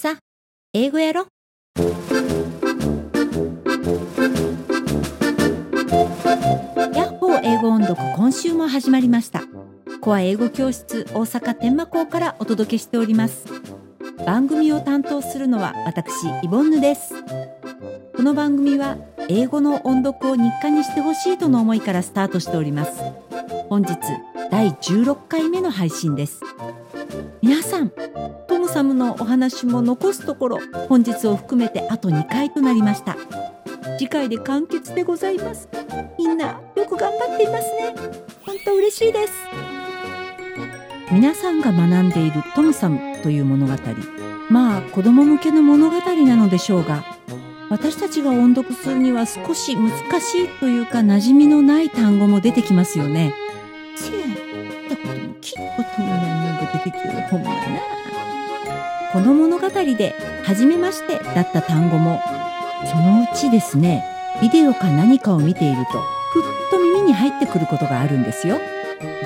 さあ、英語やろ。ヤッホー英語音読今週も始まりました。コア英語教室大阪天満校からお届けしております。番組を担当するのは私イボンヌです。この番組は英語の音読を日課にしてほしいとの思いからスタートしております。本日第16回目の配信です。皆さん、トムサムのお話も残すところ本日を含めてあと2回となりました。次回で完結でございます。みんなよく頑張っていますね。本当嬉しいです。皆さんが学んでいるトムサムという物語。まあ子供向けの物語なのでしょうが、私たちが音読するには少し難しいというか馴染みのない単語も出てきますよね。せや、見たことも聞いたこともないのが出てきよほんまな。この物語で初めましてだった単語も。そのうちですねビデオか何かを見ているとふっと耳に入ってくることがあるんですよ。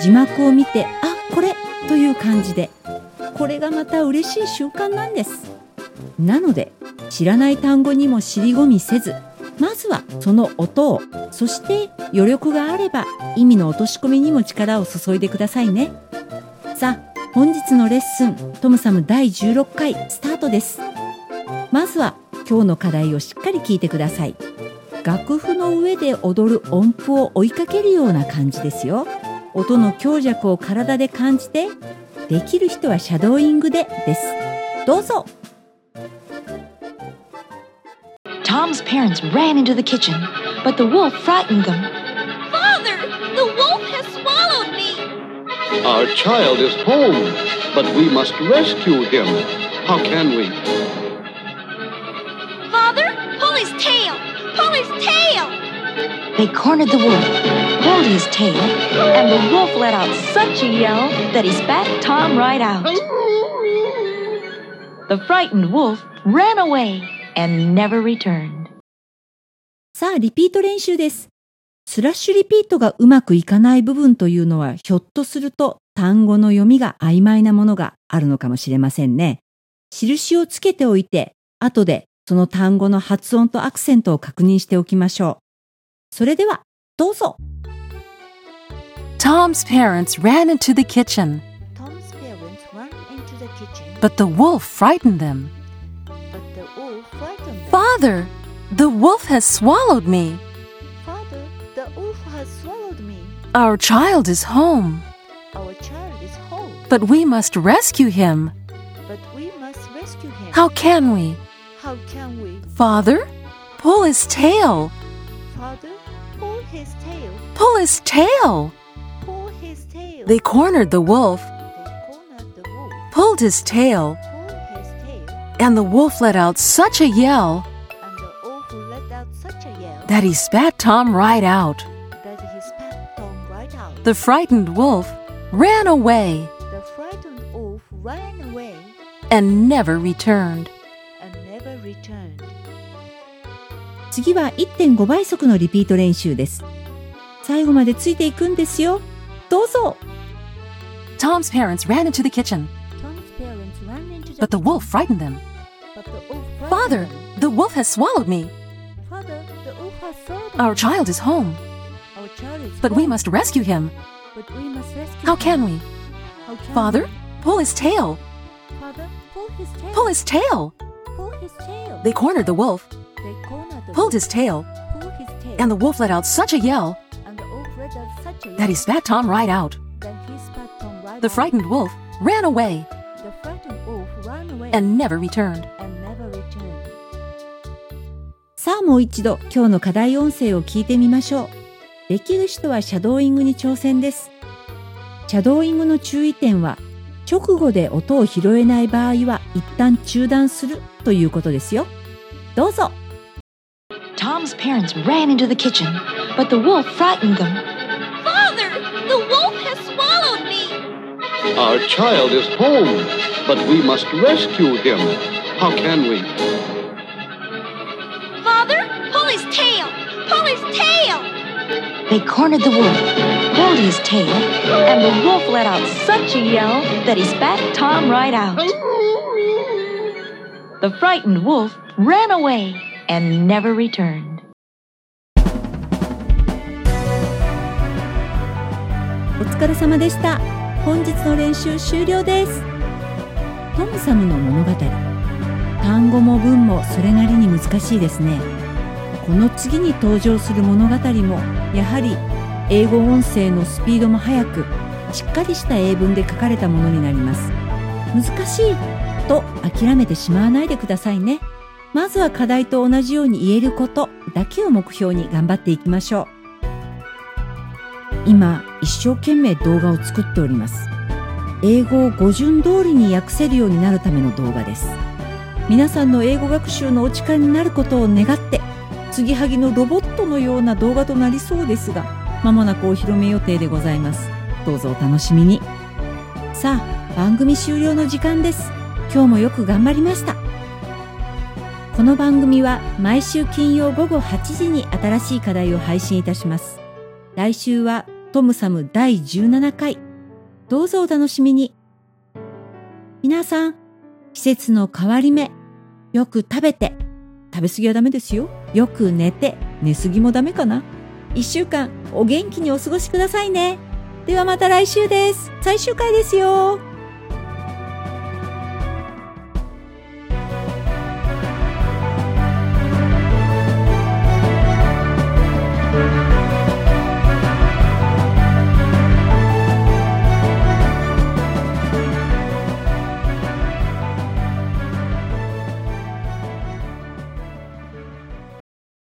字幕を見てあこれという感じでこれがまた嬉しい習慣なんです。なので知らない単語にも尻込みせずまずはその音をそして余力があれば意味の落とし込みにも力を注いでくださいね。さあ本日のレッスントムサム第16回スタートです。まずは今日の課題をしっかり聞いてください。楽譜の上で踊る音符を追いかけるような感じですよ。音の強弱を体で感じてできる人はシャドーイングでです。どうぞ。Tom's parents ran into the kitchen, but the wolf frightened them. Our child is home, but we must rescue him. How can we? Father, pull his tail. Pull his tail. They cornered the wolf, pulled his tail, and the wolf let out such a yell that he spat Tom right out. The frightened wolf ran away and never returned. さあリピート練習です スラッシュリピートがうまくいかない部分というのはひょっとすると単語の読みが曖昧なものがあるのかもしれませんね印をつけておいて後でその単語の発音とアクセントを確認しておきましょうそれではどうぞ Tom's parents ran into the kitchen, Tom's parents ran into the kitchen, but the wolf frightened them. but the wolf frightened them. Father, the wolf has swallowed me. Our child is home, Our child is home, but we must rescue him. but we must rescue him. How can we? How can we? Father, pull his tail. Father, pull his tail. Pull his tail. Pull his tail. They cornered the wolf, They cornered the wolf. pulled his tail, Pulled his tail, and the wolf let out such a yell and the wolf let out such a yell that he spat Tom right out. The frightened wolf ran away The frightened wolf ran away and never returned. and never returned. 次は1.5倍速のリピート練習です最後までついていくんですよどうぞ Tom's parents ran into the kitchen, Tom's parents ran into the but the wolf frightened them. But the wolf frightened Father, them. the wolf has swallowed me. Father, the wolf has swallowed Our me. child is home, Our child is But we home, must rescue him. But we must rescue How him. can we? How can Father, we? pull his tail. Father, pull his tail. Pull his tail. Pull his tail. They cornered the wolf, They cornered the pulled wolf, his tail, pulled his tail, and the wolf let out such a yell and the wolf let out such a that he yell spat Tom right out. that he spat Tom right The out. frightened wolf ran away The frightened wolf ran away and never returned. and never returned. さあもう一度今日の課題音声を聞いてみましょう。できる人はシャドーイングに挑戦です。シャドーイングの注意点は直後で音を拾えない場合は一旦中断するということですよ。どうぞ Tom's parents ran into the kitchen, but the wolf frightened them. Father, the wolf has swallowed me. Our child is home, but we must rescue him. How can we? They cornered the wolf, pulled his tail, and the wolf let out such a yell that he spat Tom right out. The frightened wolf ran away and never returned. お疲れ様でした。本日の練習終了です。トムサムの物語。単語も文もそれなりに難しいですね。この次に登場する物語もやはり英語音声のスピードも速くしっかりした英文で書かれたものになります。難しいと諦めてしまわないでくださいね。まずは課題と同じように言えることだけを目標に頑張っていきましょう。今一生懸命動画を作っております英語を語順通りに訳せるようになるための動画です皆さんの英語学習のお力になることを願って継ぎはぎのロボットのような動画となりそうですがまもなくお披露目予定でございます。どうぞお楽しみに。さあ番組終了の時間です。今日もよく頑張りました。この番組は毎週金曜午後8時に新しい課題を配信いたします。来週はトムサム第17回。どうぞお楽しみに。皆さん、季節の変わり目、よく食べて、食べ過ぎはダメですよ。よく寝て、寝過ぎもダメかな。1週間、お元気にお過ごしくださいね。ではまた来週です。最終回ですよ。